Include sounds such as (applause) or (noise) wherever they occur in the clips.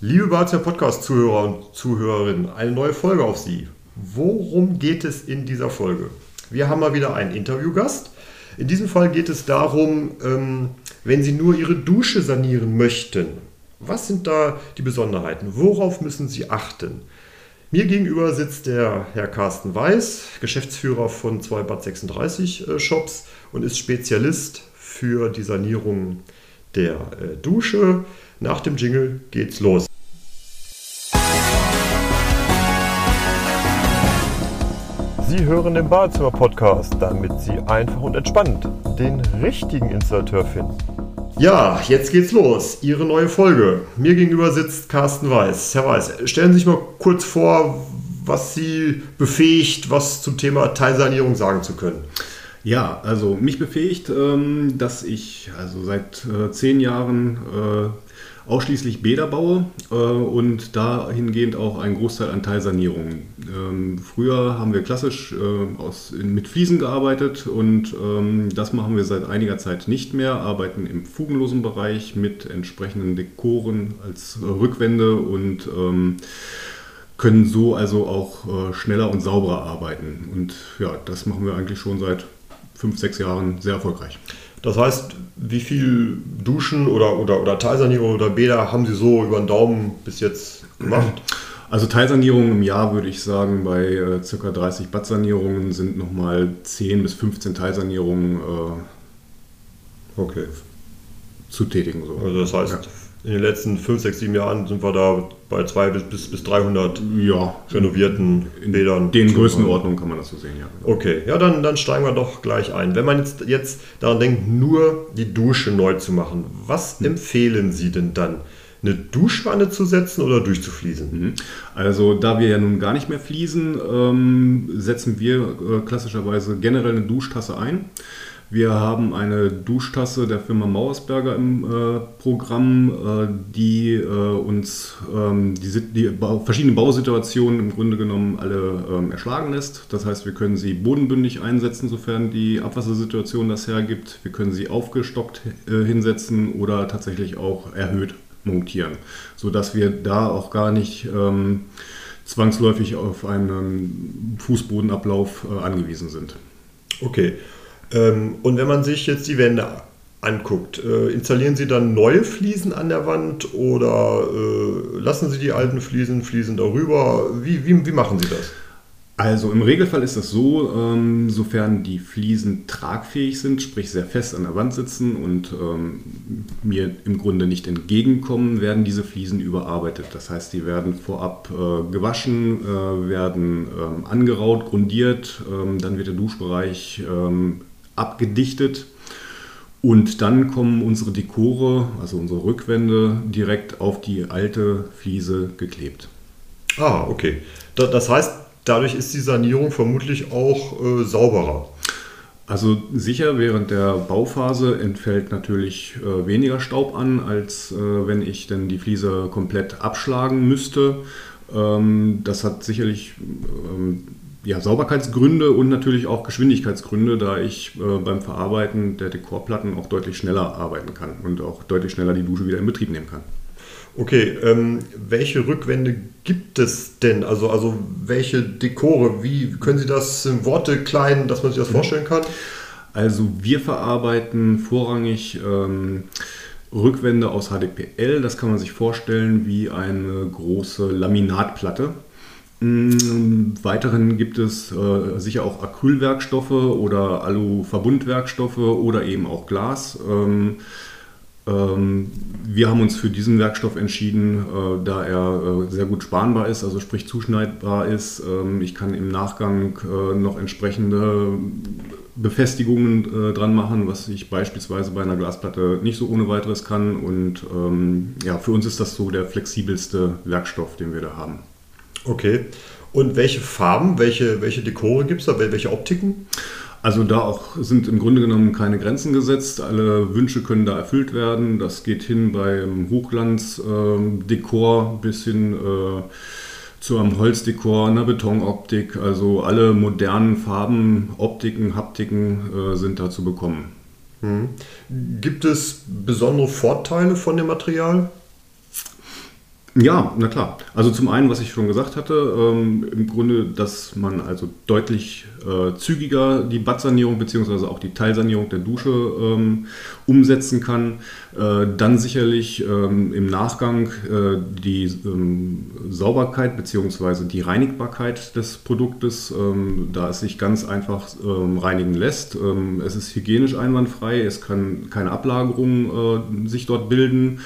Liebe Badezimmer Podcast-Zuhörer und Zuhörerinnen, eine neue Folge auf Sie. Worum geht es in dieser Folge? Wir haben mal wieder einen Interviewgast. In diesem Fall geht es darum, ähm, wenn Sie nur Ihre Dusche sanieren möchten, was sind da die Besonderheiten? Worauf müssen Sie achten? Mir gegenüber sitzt der Herr Carsten Weiß, Geschäftsführer von zwei Bad 36 äh, Shops und ist Spezialist für die Sanierung der äh, Dusche. Nach dem Jingle geht's los. Sie hören den Badezimmer-Podcast, damit Sie einfach und entspannt den richtigen Installateur finden. Ja, jetzt geht's los. Ihre neue Folge. Mir gegenüber sitzt Carsten Weiß. Herr Weiß, stellen Sie sich mal kurz vor, was Sie befähigt, was zum Thema Teilsanierung sagen zu können. Ja, also mich befähigt, ähm, dass ich also seit äh, zehn Jahren äh, ausschließlich Bäder baue äh, und dahingehend auch einen Großteil an Teilsanierungen. Ähm, früher haben wir klassisch äh, aus, mit Fliesen gearbeitet und ähm, das machen wir seit einiger Zeit nicht mehr, arbeiten im fugenlosen Bereich mit entsprechenden Dekoren als äh, Rückwände und ähm, können so also auch äh, schneller und sauberer arbeiten. Und ja, das machen wir eigentlich schon seit fünf, sechs Jahren sehr erfolgreich. Das heißt, wie viel Duschen oder, oder, oder Teilsanierung oder Bäder haben Sie so über den Daumen bis jetzt gemacht? (clears throat) Also Teilsanierungen im Jahr würde ich sagen, bei äh, ca. 30 Badsanierungen sind nochmal 10 bis 15 Teilsanierungen äh, okay. zu tätigen. So. Also das heißt, ja in den letzten 5, 6, 7 Jahren sind wir da bei 200 bis, bis 300 ja, renovierten in Bädern. Den Größenordnungen kann man das so sehen, ja. Okay, ja, dann, dann steigen wir doch gleich ein. Wenn man jetzt, jetzt daran denkt, nur die Dusche neu zu machen, was hm. empfehlen Sie denn dann? eine Duschwanne zu setzen oder durchzufließen? Mhm. Also da wir ja nun gar nicht mehr fließen, ähm, setzen wir äh, klassischerweise generell eine Duschtasse ein. Wir haben eine Duschtasse der Firma Mauersberger im äh, Programm, äh, die äh, uns ähm, die, die Bau, verschiedenen Bausituationen im Grunde genommen alle ähm, erschlagen lässt. Das heißt, wir können sie bodenbündig einsetzen, sofern die Abwassersituation das hergibt. Wir können sie aufgestockt äh, hinsetzen oder tatsächlich auch erhöht montieren, sodass wir da auch gar nicht ähm, zwangsläufig auf einen Fußbodenablauf äh, angewiesen sind. Okay. Ähm, und wenn man sich jetzt die Wände anguckt, äh, installieren Sie dann neue Fliesen an der Wand oder äh, lassen Sie die alten Fliesen, Fliesen darüber? Wie, wie, wie machen Sie das? Also im Regelfall ist das so, ähm, sofern die Fliesen tragfähig sind, sprich sehr fest an der Wand sitzen und ähm, mir im Grunde nicht entgegenkommen, werden diese Fliesen überarbeitet. Das heißt, die werden vorab äh, gewaschen, äh, werden ähm, angeraut, grundiert, ähm, dann wird der Duschbereich ähm, abgedichtet. Und dann kommen unsere Dekore, also unsere Rückwände, direkt auf die alte Fliese geklebt. Ah, okay. Das heißt, dadurch ist die Sanierung vermutlich auch äh, sauberer. Also sicher, während der Bauphase entfällt natürlich äh, weniger Staub an, als äh, wenn ich denn die Fliese komplett abschlagen müsste. Ähm, das hat sicherlich ähm, ja, Sauberkeitsgründe und natürlich auch Geschwindigkeitsgründe, da ich äh, beim Verarbeiten der Dekorplatten auch deutlich schneller arbeiten kann und auch deutlich schneller die Dusche wieder in Betrieb nehmen kann. Okay, ähm, welche Rückwände gibt es denn? Also, also welche Dekore? Wie können Sie das in Worte klein, dass man sich das mhm. vorstellen kann? Also wir verarbeiten vorrangig ähm, Rückwände aus HDPL. Das kann man sich vorstellen wie eine große Laminatplatte. Weiterhin gibt es äh, sicher auch Acrylwerkstoffe oder Alu-Verbundwerkstoffe oder eben auch Glas. Ähm, ähm, wir haben uns für diesen Werkstoff entschieden, äh, da er äh, sehr gut spanbar ist, also sprich zuschneidbar ist. Ähm, ich kann im Nachgang äh, noch entsprechende Befestigungen äh, dran machen, was ich beispielsweise bei einer Glasplatte nicht so ohne weiteres kann. Und ähm, ja, für uns ist das so der flexibelste Werkstoff, den wir da haben. Okay. Und welche Farben, welche, welche Dekore gibt es da, welche Optiken? Also da auch sind im Grunde genommen keine Grenzen gesetzt. Alle Wünsche können da erfüllt werden. Das geht hin beim Hochglanzdekor ähm, bis hin äh, zu einem Holzdekor, einer Betonoptik. Also alle modernen Farben, Optiken, Haptiken äh, sind da zu bekommen. Hm. Gibt es besondere Vorteile von dem Material? Ja, na klar. Also zum einen, was ich schon gesagt hatte, ähm, im Grunde, dass man also deutlich äh, zügiger die Badsanierung bzw. auch die Teilsanierung der Dusche ähm, umsetzen kann. Äh, dann sicherlich ähm, im Nachgang äh, die ähm, Sauberkeit bzw. die Reinigbarkeit des Produktes, ähm, da es sich ganz einfach ähm, reinigen lässt. es ist hygienisch einwandfrei, es kann keine Ablagerungen äh, sich dort bilden.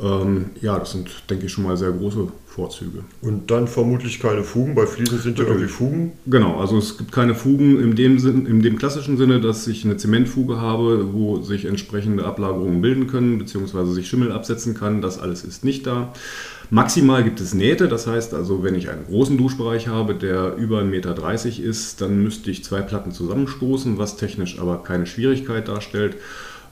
Ähm, ja, das sind, denke ich, schon mal sehr große Vorzüge. Und dann vermutlich keine Fugen. Bei Fliesen sind ja irgendwie Fugen. Genau, also es gibt keine Fugen in dem, Sinn, in dem klassischen Sinne, dass ich eine Zementfuge habe, wo sich entsprechende Ablagerungen bilden können, beziehungsweise sich Schimmel absetzen kann. Das alles ist nicht da. Maximal gibt es Nähte, das heißt also, wenn ich einen großen Duschbereich habe, der über 1,30 Meter ist, dann müsste ich zwei Platten zusammenstoßen, was technisch aber keine Schwierigkeit darstellt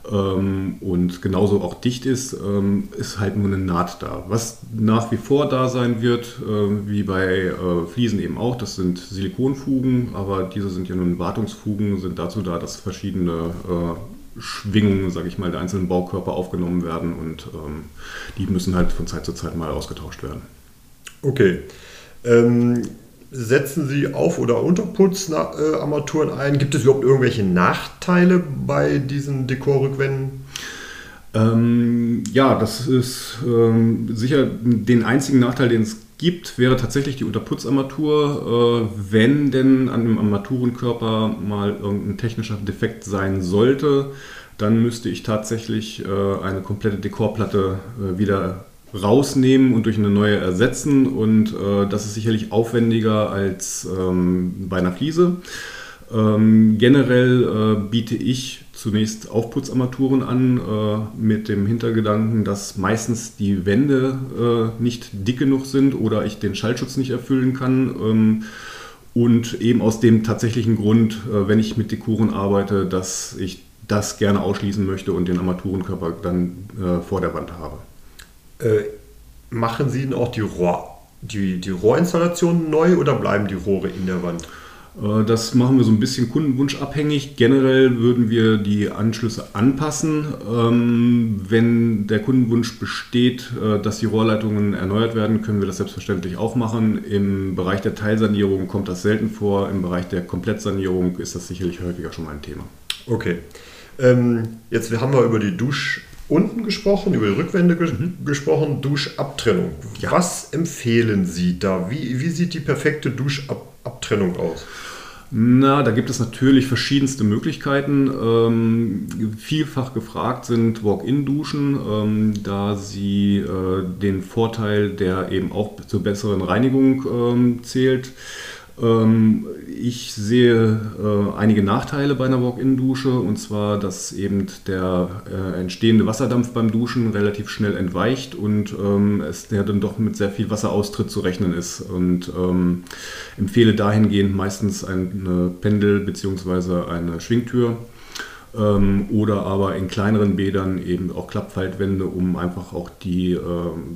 ähm, und genauso auch dicht ist, ähm, ist halt nur eine Naht da. Was nach wie vor da sein wird, äh, wie bei äh, Fliesen eben auch, das sind Silikonfugen, aber diese sind ja nun Wartungsfugen, sind dazu da, dass verschiedene äh, Schwingungen, sage ich mal, der einzelnen Baukörper aufgenommen werden und ähm, die müssen halt von Zeit zu Zeit mal ausgetauscht werden. Okay. Ähm, setzen Sie Auf- oder Unterputzarmaturen ein? Gibt es überhaupt irgendwelche Nachteile bei diesen Dekorrückwänden? Ähm, ja, das ist ähm, sicher den einzigen Nachteil, den es gibt, wäre tatsächlich die Unterputzarmatur. Äh, wenn denn an dem Armaturenkörper mal irgendein technischer Defekt sein sollte, dann müsste ich tatsächlich äh, eine komplette Dekorplatte äh, wieder rausnehmen und durch eine neue ersetzen. Und äh, das ist sicherlich aufwendiger als ähm, bei einer Fliese. Ähm, generell äh, biete ich zunächst Aufputzarmaturen an, äh, mit dem Hintergedanken, dass meistens die Wände äh, nicht dick genug sind oder ich den Schallschutz nicht erfüllen kann. Ähm, und eben aus dem tatsächlichen Grund, äh, wenn ich mit Dekoren arbeite, dass ich das gerne ausschließen möchte und den Armaturenkörper dann äh, vor der Wand habe. Äh, machen Sie denn auch die, Rohr, die, die Rohrinstallationen neu oder bleiben die Rohre in der Wand? Äh, das machen wir so ein bisschen kundenwunschabhängig. Generell würden wir die Anschlüsse anpassen. Ähm, wenn der Kundenwunsch besteht, äh, dass die Rohrleitungen erneuert werden, können wir das selbstverständlich auch machen. Im Bereich der Teilsanierung kommt das selten vor. Im Bereich der Komplettsanierung ist das sicherlich häufiger schon mal ein Thema. Okay. Ähm, jetzt haben wir über die Dusch unten gesprochen, über die Rückwände ges mhm. gesprochen, Duschabtrennung. Ja. Was empfehlen Sie da? Wie, wie sieht die perfekte Duschabtrennung aus? Na, da gibt es natürlich verschiedenste Möglichkeiten. Ähm, vielfach gefragt sind Walk-in-Duschen, ähm, da sie äh, den Vorteil, der eben auch zur besseren Reinigung ähm, zählt, ich sehe äh, einige Nachteile bei einer Walk-in-Dusche und zwar, dass eben der äh, entstehende Wasserdampf beim Duschen relativ schnell entweicht und ähm, es ja dann doch mit sehr viel Wasseraustritt zu rechnen ist und ähm, empfehle dahingehend meistens eine Pendel- bzw. eine Schwingtür ähm, oder aber in kleineren Bädern eben auch Klappfaltwände, um einfach auch die, äh,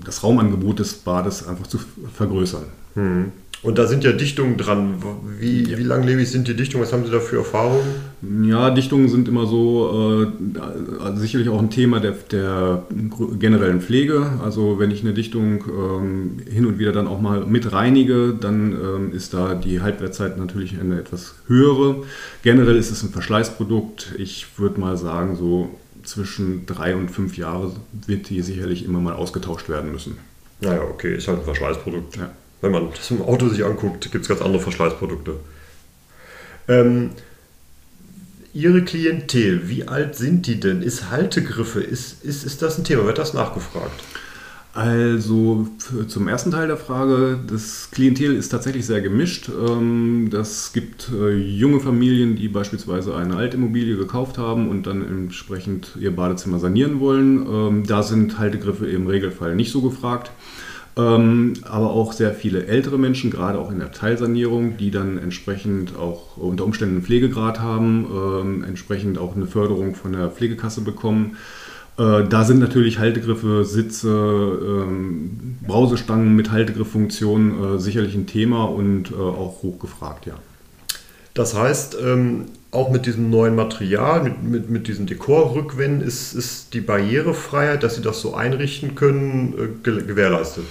das Raumangebot des Bades einfach zu vergrößern. Hm. Und da sind ja Dichtungen dran. Wie, ja. wie langlebig sind die Dichtungen? Was haben Sie da für Erfahrungen? Ja, Dichtungen sind immer so äh, sicherlich auch ein Thema der, der, generellen Pflege. Also wenn ich eine Dichtung ähm, hin und wieder dann auch mal mit reinige, dann ähm, ist da die Halbwertzeit natürlich eine etwas höhere. Generell ist es ein Verschleißprodukt. Ich würde mal sagen, so zwischen drei und fünf Jahre wird die sicherlich immer mal ausgetauscht werden müssen. Naja, okay, ist halt ein Verschleißprodukt. Ja wenn man das im Auto sich anguckt, gibt es ganz andere Verschleißprodukte. Ähm, Ihre Klientel, wie alt sind die denn? Ist Haltegriffe, ist, ist, ist das ein Thema? Wird das nachgefragt? Also zum ersten Teil der Frage, das Klientel ist tatsächlich sehr gemischt. Ähm, das gibt äh, junge Familien, die beispielsweise eine Altimmobilie gekauft haben und dann entsprechend ihr Badezimmer sanieren wollen. Ähm, da sind Haltegriffe im Regelfall nicht so gefragt. Ähm, aber auch sehr viele ältere Menschen, gerade auch in der Teilsanierung, die dann entsprechend auch unter Umständen einen Pflegegrad haben, ähm, entsprechend auch eine Förderung von der Pflegekasse bekommen. Äh, da sind natürlich Haltegriffe, Sitze, ähm, Brausestangen mit Haltegrifffunktion äh, sicherlich ein Thema und äh, auch hochgefragt, ja. Das heißt, auch mit diesem neuen Material, mit, mit, mit diesen Dekorrückwänden, ist, ist die Barrierefreiheit, dass Sie das so einrichten können, äh, gewährleistet?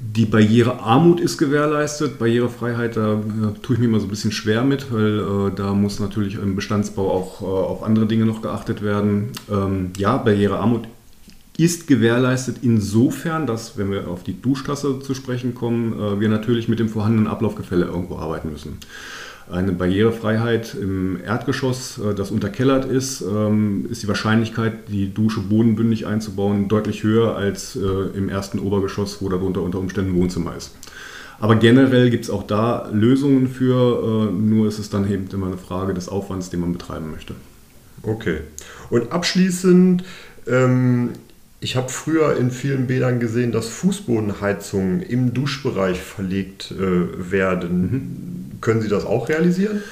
Die Barrierearmut ist gewährleistet. Barrierefreiheit, da äh, tue ich mir immer so ein bisschen schwer mit, weil äh, da muss natürlich im Bestandsbau auch äh, auf andere Dinge noch geachtet werden. Ähm, ja, Barrierearmut ist gewährleistet insofern, dass, wenn wir auf die Duschtasse zu sprechen kommen, äh, wir natürlich mit dem vorhandenen Ablaufgefälle irgendwo arbeiten müssen eine Barrierefreiheit im Erdgeschoss, äh, das unterkellert ist, ähm, ist die Wahrscheinlichkeit, die Dusche bodenbündig einzubauen, deutlich höher als äh, im ersten Obergeschoss, wo darunter unter Umständen Wohnzimmer ist. Aber generell gibt es auch da Lösungen für, äh, nur ist es dann eben immer eine Frage des Aufwands, den man betreiben möchte. Okay. Und abschließend, ähm, ich habe früher in vielen Bädern gesehen, dass Fußbodenheizungen im Duschbereich verlegt äh, werden. Mhm. Können Sie das auch realisieren?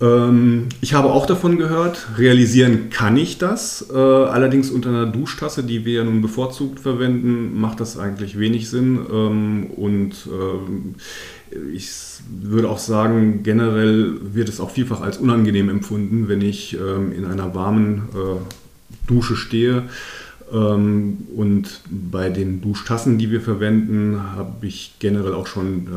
Ähm, ich habe auch davon gehört. Realisieren kann ich das. Äh, allerdings unter einer Duschtasse, die wir ja nun bevorzugt verwenden, macht das eigentlich wenig Sinn. Ähm, und äh, ich würde auch sagen, generell wird es auch vielfach als unangenehm empfunden, wenn ich ähm, in einer warmen äh, Dusche stehe und bei den Duschtassen, die wir verwenden, habe ich generell auch schon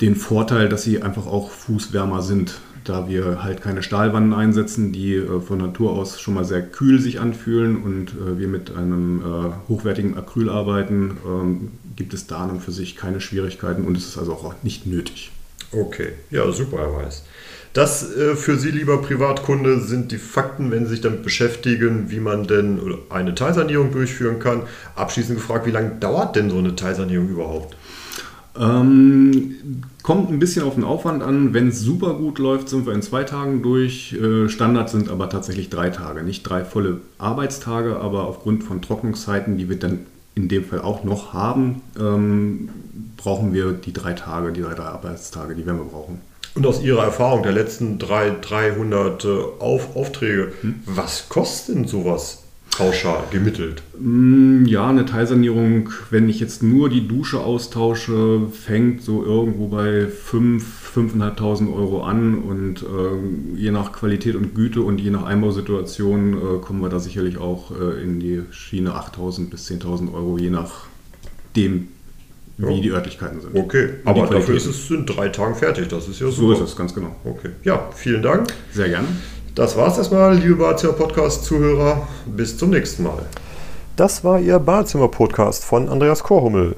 den Vorteil, dass sie einfach auch fußwärmer sind, da wir halt keine Stahlwannen einsetzen, die äh, von Natur aus schon mal sehr kühl sich anfühlen und äh, wir mit einem hochwertigen Acryl arbeiten, ähm, gibt es da an und für sich keine Schwierigkeiten und es ist also auch nicht nötig. Okay, ja, super, Herr Weiß. Das äh, für Sie, lieber Privatkunde, sind die Fakten, wenn Sie sich damit beschäftigen, wie man denn eine Teilsanierung durchführen kann. Abschließend gefragt, wie lange dauert denn so eine Teilsanierung überhaupt? Ähm, kommt ein bisschen auf den Aufwand an. Wenn es super gut läuft, sind wir in zwei Tagen durch. Äh, Standard sind aber tatsächlich drei Tage. Nicht drei volle Arbeitstage, aber aufgrund von Trocknungszeiten, die wir dann in dem Fall auch noch haben, ähm, brauchen wir die drei Tage, die drei, drei Arbeitstage, die werden wir brauchen. Und aus Ihrer Erfahrung der letzten drei, 300 Auf, Aufträge, hm? was kostet denn sowas pauschal gemittelt? Mm, ja, eine Teilsanierung, wenn ich jetzt nur die Dusche austausche, fängt so irgendwo bei 5.000, 5.500 Euro an und äh, je nach Qualität und Güte und je nach Einbausituation äh, kommen wir da sicherlich auch äh, in die Schiene 8.000 bis 10.000 Euro, je nachdem, wie ja. die Örtlichkeiten sind. Okay, aber dafür ist es in drei Tagen fertig. Das ist ja super. So ist es, ganz genau. Okay, ja, vielen Dank. Sehr gerne. Das war es erstmal, liebe Badezimmer-Podcast-Zuhörer. Bis zum nächsten Mal. Das war Ihr Badezimmer-Podcast von Andreas Korhummel.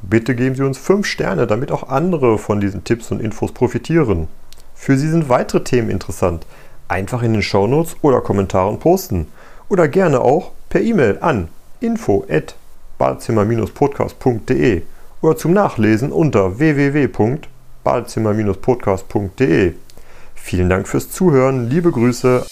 Bitte geben Sie uns 5 Sterne, damit auch andere von diesen Tipps und Infos profitieren. Für Sie sind weitere Themen interessant. Einfach in den Shownotes oder Kommentaren posten. Oder gerne auch per E-Mail an info at badezimmer-podcast.de oder zum Nachlesen unter www.badezimmer-podcast.de. Vielen Dank fürs Zuhören, liebe Grüße.